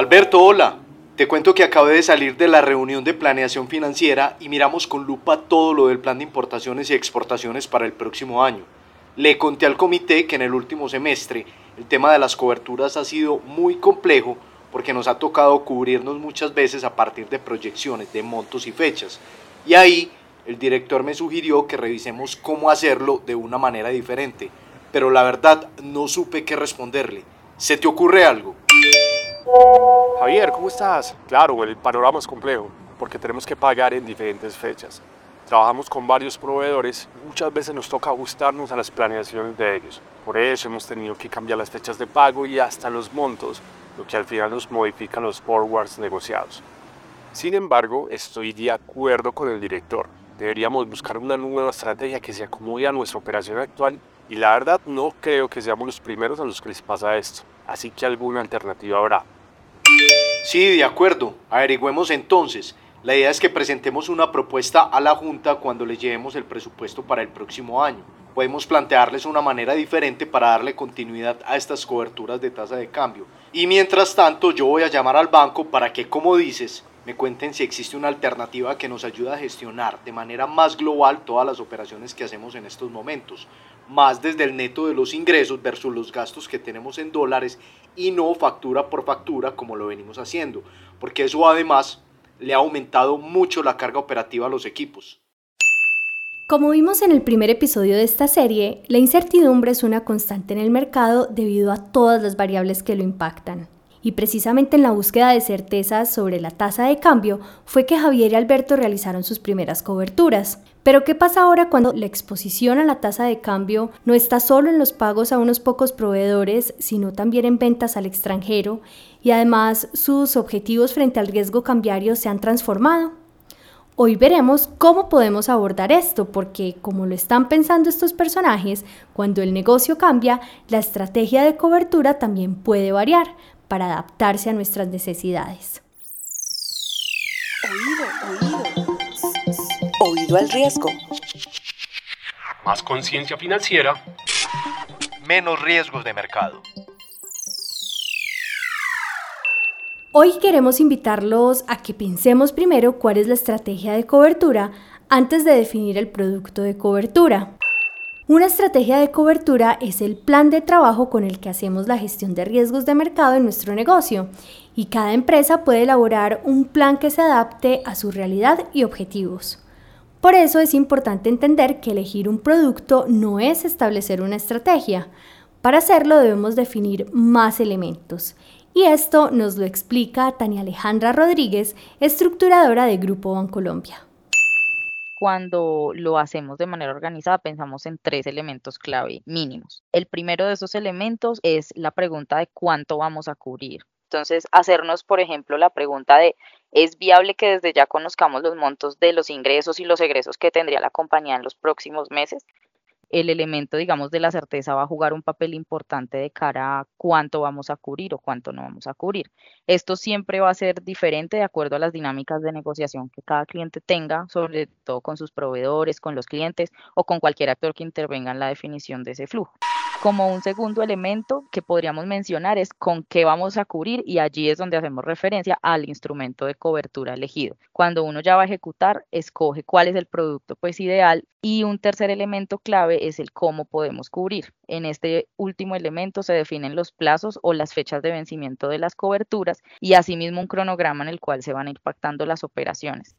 Alberto, hola. Te cuento que acabé de salir de la reunión de planeación financiera y miramos con lupa todo lo del plan de importaciones y exportaciones para el próximo año. Le conté al comité que en el último semestre el tema de las coberturas ha sido muy complejo porque nos ha tocado cubrirnos muchas veces a partir de proyecciones de montos y fechas. Y ahí el director me sugirió que revisemos cómo hacerlo de una manera diferente, pero la verdad no supe qué responderle. ¿Se te ocurre algo? Javier, ¿cómo estás? Claro, el panorama es complejo, porque tenemos que pagar en diferentes fechas. Trabajamos con varios proveedores muchas veces nos toca ajustarnos a las planeaciones de ellos. Por eso hemos tenido que cambiar las fechas de pago y hasta los montos, lo que al final nos modifica los forwards negociados. Sin embargo, estoy de acuerdo con el director. Deberíamos buscar una nueva estrategia que se acomode a nuestra operación actual y la verdad no creo que seamos los primeros a los que les pasa esto así que alguna alternativa habrá. Sí, de acuerdo. Averigüemos entonces. La idea es que presentemos una propuesta a la Junta cuando le llevemos el presupuesto para el próximo año. Podemos plantearles una manera diferente para darle continuidad a estas coberturas de tasa de cambio. Y mientras tanto yo voy a llamar al banco para que, como dices, me cuenten si existe una alternativa que nos ayude a gestionar de manera más global todas las operaciones que hacemos en estos momentos, más desde el neto de los ingresos versus los gastos que tenemos en dólares y no factura por factura como lo venimos haciendo, porque eso además le ha aumentado mucho la carga operativa a los equipos. Como vimos en el primer episodio de esta serie, la incertidumbre es una constante en el mercado debido a todas las variables que lo impactan. Y precisamente en la búsqueda de certezas sobre la tasa de cambio fue que Javier y Alberto realizaron sus primeras coberturas. Pero ¿qué pasa ahora cuando la exposición a la tasa de cambio no está solo en los pagos a unos pocos proveedores, sino también en ventas al extranjero y además sus objetivos frente al riesgo cambiario se han transformado? Hoy veremos cómo podemos abordar esto, porque como lo están pensando estos personajes, cuando el negocio cambia, la estrategia de cobertura también puede variar, para adaptarse a nuestras necesidades. Oído, oído. Oído al riesgo. Más conciencia financiera. Menos riesgos de mercado. Hoy queremos invitarlos a que pensemos primero cuál es la estrategia de cobertura antes de definir el producto de cobertura. Una estrategia de cobertura es el plan de trabajo con el que hacemos la gestión de riesgos de mercado en nuestro negocio y cada empresa puede elaborar un plan que se adapte a su realidad y objetivos. Por eso es importante entender que elegir un producto no es establecer una estrategia. Para hacerlo debemos definir más elementos. Y esto nos lo explica Tania Alejandra Rodríguez, estructuradora de Grupo Bancolombia cuando lo hacemos de manera organizada, pensamos en tres elementos clave mínimos. El primero de esos elementos es la pregunta de cuánto vamos a cubrir. Entonces, hacernos, por ejemplo, la pregunta de, ¿es viable que desde ya conozcamos los montos de los ingresos y los egresos que tendría la compañía en los próximos meses? El elemento, digamos, de la certeza va a jugar un papel importante de cara a cuánto vamos a cubrir o cuánto no vamos a cubrir. Esto siempre va a ser diferente de acuerdo a las dinámicas de negociación que cada cliente tenga, sobre todo con sus proveedores, con los clientes o con cualquier actor que intervenga en la definición de ese flujo. Como un segundo elemento que podríamos mencionar es con qué vamos a cubrir y allí es donde hacemos referencia al instrumento de cobertura elegido. Cuando uno ya va a ejecutar, escoge cuál es el producto pues ideal y un tercer elemento clave es el cómo podemos cubrir. En este último elemento se definen los plazos o las fechas de vencimiento de las coberturas y asimismo un cronograma en el cual se van impactando las operaciones.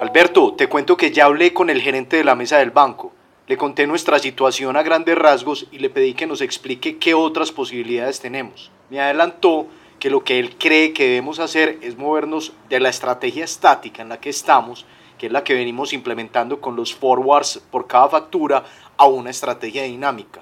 Alberto, te cuento que ya hablé con el gerente de la mesa del banco. Le conté nuestra situación a grandes rasgos y le pedí que nos explique qué otras posibilidades tenemos. Me adelantó que lo que él cree que debemos hacer es movernos de la estrategia estática en la que estamos, que es la que venimos implementando con los forwards por cada factura, a una estrategia dinámica.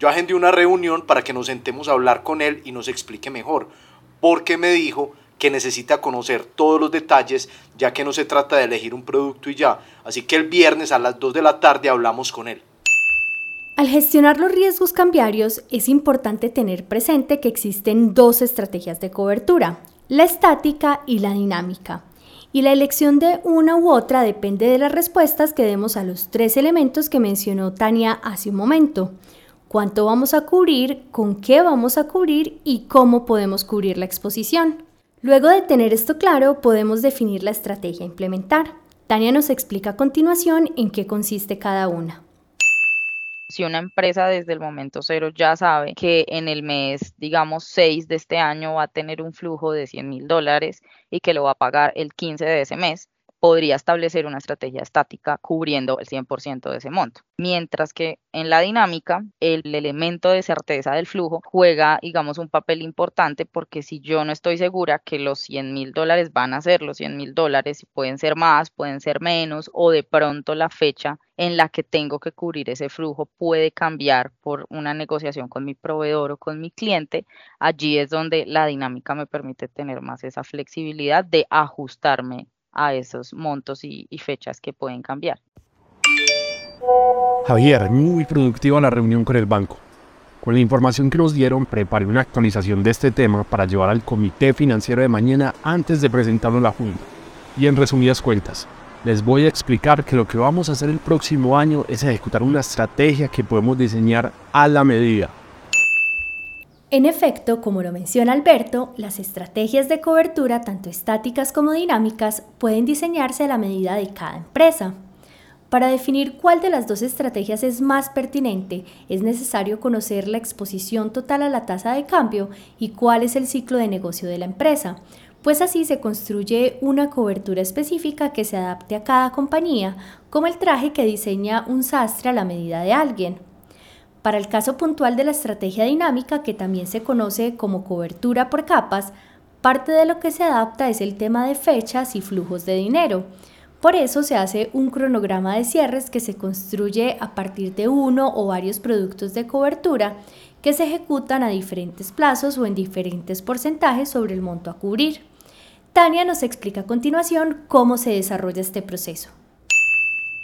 Yo agendé una reunión para que nos sentemos a hablar con él y nos explique mejor, porque me dijo que necesita conocer todos los detalles, ya que no se trata de elegir un producto y ya. Así que el viernes a las 2 de la tarde hablamos con él. Al gestionar los riesgos cambiarios es importante tener presente que existen dos estrategias de cobertura, la estática y la dinámica. Y la elección de una u otra depende de las respuestas que demos a los tres elementos que mencionó Tania hace un momento. cuánto vamos a cubrir, con qué vamos a cubrir y cómo podemos cubrir la exposición. Luego de tener esto claro, podemos definir la estrategia a implementar. Tania nos explica a continuación en qué consiste cada una. Si una empresa desde el momento cero ya sabe que en el mes, digamos, 6 de este año va a tener un flujo de 100 mil dólares y que lo va a pagar el 15 de ese mes, podría establecer una estrategia estática cubriendo el 100% de ese monto. Mientras que en la dinámica, el elemento de certeza del flujo juega, digamos, un papel importante porque si yo no estoy segura que los 100 mil dólares van a ser los 100 mil dólares, pueden ser más, pueden ser menos, o de pronto la fecha en la que tengo que cubrir ese flujo puede cambiar por una negociación con mi proveedor o con mi cliente, allí es donde la dinámica me permite tener más esa flexibilidad de ajustarme a esos montos y, fechas que pueden cambiar. Javier, muy productiva la reunión con el banco. Con la información que nos dieron, preparé una actualización de este tema para llevar al comité financiero de mañana antes de presentarlo a la Junta. Y en resumidas cuentas, les voy a explicar que lo que vamos a hacer el próximo año es ejecutar una estrategia que podemos diseñar a la medida en efecto, como lo menciona Alberto, las estrategias de cobertura, tanto estáticas como dinámicas, pueden diseñarse a la medida de cada empresa. Para definir cuál de las dos estrategias es más pertinente, es necesario conocer la exposición total a la tasa de cambio y cuál es el ciclo de negocio de la empresa, pues así se construye una cobertura específica que se adapte a cada compañía, como el traje que diseña un sastre a la medida de alguien. Para el caso puntual de la estrategia dinámica, que también se conoce como cobertura por capas, parte de lo que se adapta es el tema de fechas y flujos de dinero. Por eso se hace un cronograma de cierres que se construye a partir de uno o varios productos de cobertura que se ejecutan a diferentes plazos o en diferentes porcentajes sobre el monto a cubrir. Tania nos explica a continuación cómo se desarrolla este proceso.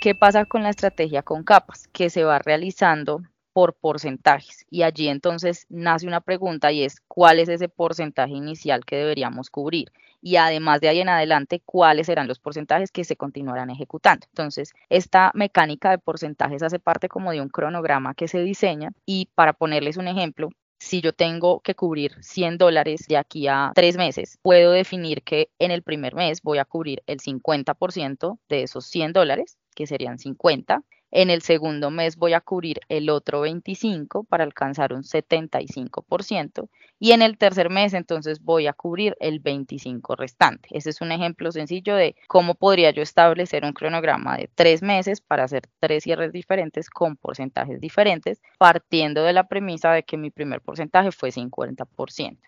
¿Qué pasa con la estrategia con capas? Que se va realizando por porcentajes. Y allí entonces nace una pregunta y es cuál es ese porcentaje inicial que deberíamos cubrir. Y además de ahí en adelante, cuáles serán los porcentajes que se continuarán ejecutando. Entonces, esta mecánica de porcentajes hace parte como de un cronograma que se diseña. Y para ponerles un ejemplo, si yo tengo que cubrir 100 dólares de aquí a tres meses, puedo definir que en el primer mes voy a cubrir el 50% de esos 100 dólares, que serían 50. En el segundo mes voy a cubrir el otro 25 para alcanzar un 75% y en el tercer mes entonces voy a cubrir el 25 restante. Ese es un ejemplo sencillo de cómo podría yo establecer un cronograma de tres meses para hacer tres cierres diferentes con porcentajes diferentes, partiendo de la premisa de que mi primer porcentaje fue 50%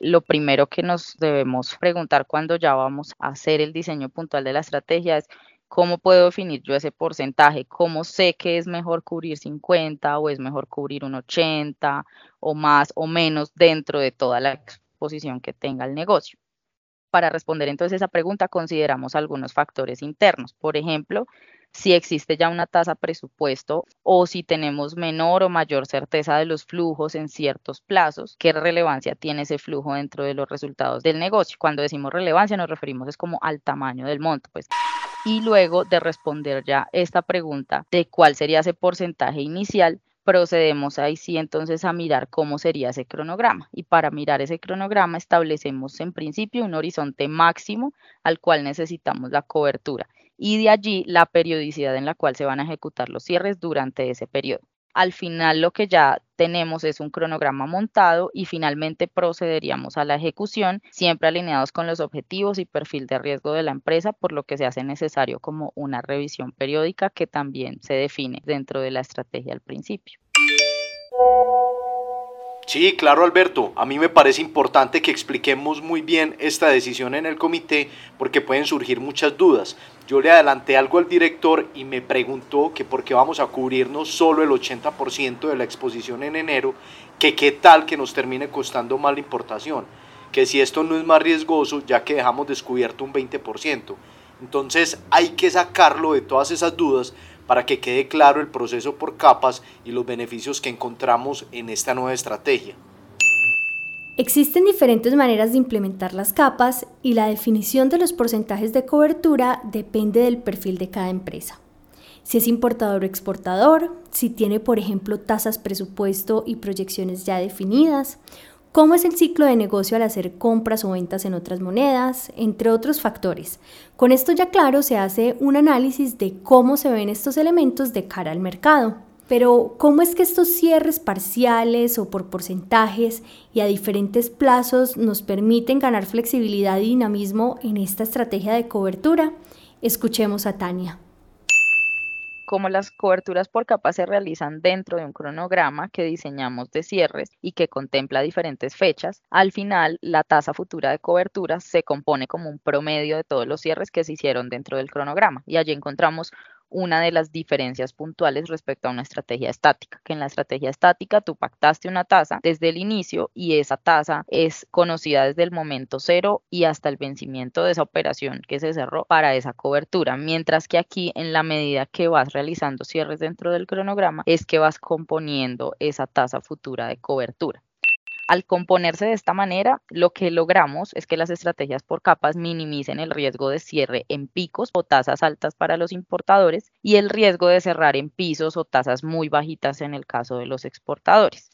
lo primero que nos debemos preguntar cuando ya vamos a hacer el diseño puntual de la estrategia es ¿Cómo puedo definir yo ese porcentaje? ¿Cómo sé que es mejor cubrir 50 o es mejor cubrir un 80 o más o menos dentro de toda la exposición que tenga el negocio? Para responder entonces esa pregunta consideramos algunos factores internos. Por ejemplo, si existe ya una tasa presupuesto o si tenemos menor o mayor certeza de los flujos en ciertos plazos, qué relevancia tiene ese flujo dentro de los resultados del negocio. Cuando decimos relevancia nos referimos es como al tamaño del monto, pues y luego de responder ya esta pregunta de cuál sería ese porcentaje inicial, procedemos ahí sí entonces a mirar cómo sería ese cronograma. Y para mirar ese cronograma establecemos en principio un horizonte máximo al cual necesitamos la cobertura y de allí la periodicidad en la cual se van a ejecutar los cierres durante ese periodo. Al final lo que ya tenemos es un cronograma montado y finalmente procederíamos a la ejecución, siempre alineados con los objetivos y perfil de riesgo de la empresa, por lo que se hace necesario como una revisión periódica que también se define dentro de la estrategia al principio. Sí, claro Alberto, a mí me parece importante que expliquemos muy bien esta decisión en el comité porque pueden surgir muchas dudas. Yo le adelanté algo al director y me preguntó que por qué vamos a cubrirnos solo el 80% de la exposición en enero, que qué tal que nos termine costando más la importación, que si esto no es más riesgoso ya que dejamos descubierto un 20%. Entonces hay que sacarlo de todas esas dudas para que quede claro el proceso por capas y los beneficios que encontramos en esta nueva estrategia. Existen diferentes maneras de implementar las capas y la definición de los porcentajes de cobertura depende del perfil de cada empresa. si es importador o exportador, si tiene, por ejemplo, tasas presupuesto y proyecciones ya definidas, cómo es el ciclo de negocio al hacer compras o ventas en otras monedas, entre otros factores. Con esto ya claro se hace un análisis de cómo se ven estos elementos de cara al mercado. Pero, ¿cómo es que estos cierres parciales o por porcentajes y a diferentes plazos nos permiten ganar flexibilidad y dinamismo en esta estrategia de cobertura? Escuchemos a Tania como las coberturas por capas se realizan dentro de un cronograma que diseñamos de cierres y que contempla diferentes fechas, al final la tasa futura de cobertura se compone como un promedio de todos los cierres que se hicieron dentro del cronograma. Y allí encontramos una de las diferencias puntuales respecto a una estrategia estática, que en la estrategia estática tú pactaste una tasa desde el inicio y esa tasa es conocida desde el momento cero y hasta el vencimiento de esa operación que se cerró para esa cobertura, mientras que aquí en la medida que vas realizando cierres dentro del cronograma es que vas componiendo esa tasa futura de cobertura. Al componerse de esta manera, lo que logramos es que las estrategias por capas minimicen el riesgo de cierre en picos o tasas altas para los importadores y el riesgo de cerrar en pisos o tasas muy bajitas en el caso de los exportadores.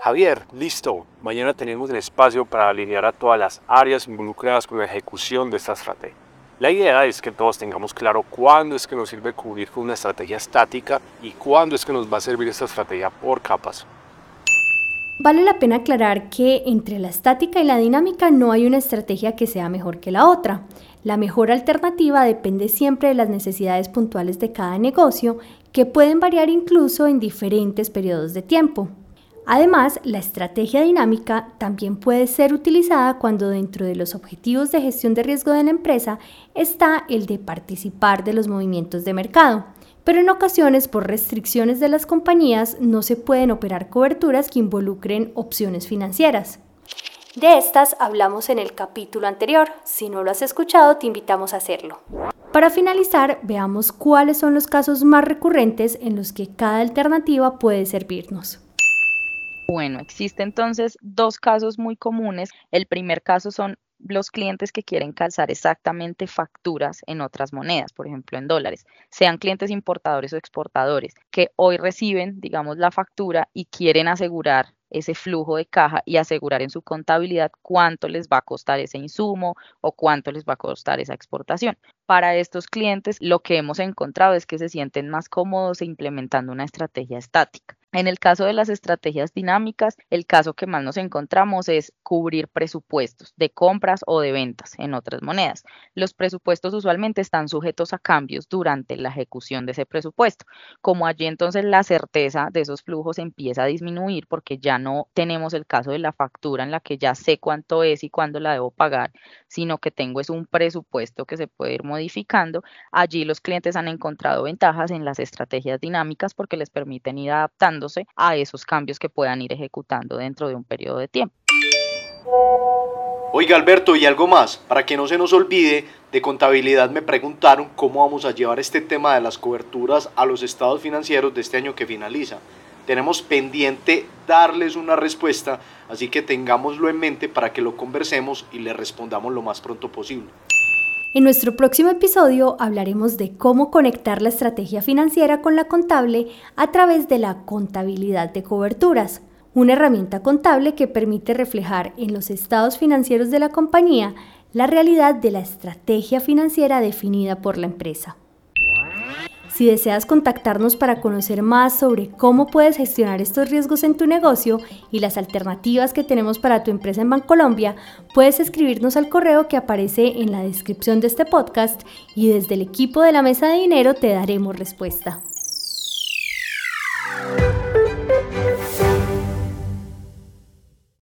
Javier, listo. Mañana tenemos el espacio para alinear a todas las áreas involucradas con la ejecución de esta estrategia. La idea es que todos tengamos claro cuándo es que nos sirve cubrir con una estrategia estática y cuándo es que nos va a servir esta estrategia por capas. Vale la pena aclarar que entre la estática y la dinámica no hay una estrategia que sea mejor que la otra. La mejor alternativa depende siempre de las necesidades puntuales de cada negocio, que pueden variar incluso en diferentes periodos de tiempo. Además, la estrategia dinámica también puede ser utilizada cuando dentro de los objetivos de gestión de riesgo de la empresa está el de participar de los movimientos de mercado pero en ocasiones por restricciones de las compañías no se pueden operar coberturas que involucren opciones financieras. De estas hablamos en el capítulo anterior, si no lo has escuchado te invitamos a hacerlo. Para finalizar, veamos cuáles son los casos más recurrentes en los que cada alternativa puede servirnos. Bueno, existen entonces dos casos muy comunes. El primer caso son los clientes que quieren calzar exactamente facturas en otras monedas, por ejemplo en dólares, sean clientes importadores o exportadores, que hoy reciben, digamos, la factura y quieren asegurar ese flujo de caja y asegurar en su contabilidad cuánto les va a costar ese insumo o cuánto les va a costar esa exportación. Para estos clientes, lo que hemos encontrado es que se sienten más cómodos implementando una estrategia estática. En el caso de las estrategias dinámicas, el caso que más nos encontramos es cubrir presupuestos de compras o de ventas en otras monedas. Los presupuestos usualmente están sujetos a cambios durante la ejecución de ese presupuesto. Como allí entonces la certeza de esos flujos empieza a disminuir porque ya no tenemos el caso de la factura en la que ya sé cuánto es y cuándo la debo pagar, sino que tengo es un presupuesto que se puede ir modificando. Allí los clientes han encontrado ventajas en las estrategias dinámicas porque les permiten ir adaptando a esos cambios que puedan ir ejecutando dentro de un periodo de tiempo. Oiga Alberto, y algo más, para que no se nos olvide, de contabilidad me preguntaron cómo vamos a llevar este tema de las coberturas a los estados financieros de este año que finaliza. Tenemos pendiente darles una respuesta, así que tengámoslo en mente para que lo conversemos y le respondamos lo más pronto posible. En nuestro próximo episodio hablaremos de cómo conectar la estrategia financiera con la contable a través de la contabilidad de coberturas, una herramienta contable que permite reflejar en los estados financieros de la compañía la realidad de la estrategia financiera definida por la empresa. Si deseas contactarnos para conocer más sobre cómo puedes gestionar estos riesgos en tu negocio y las alternativas que tenemos para tu empresa en Bancolombia, puedes escribirnos al correo que aparece en la descripción de este podcast y desde el equipo de la Mesa de Dinero te daremos respuesta.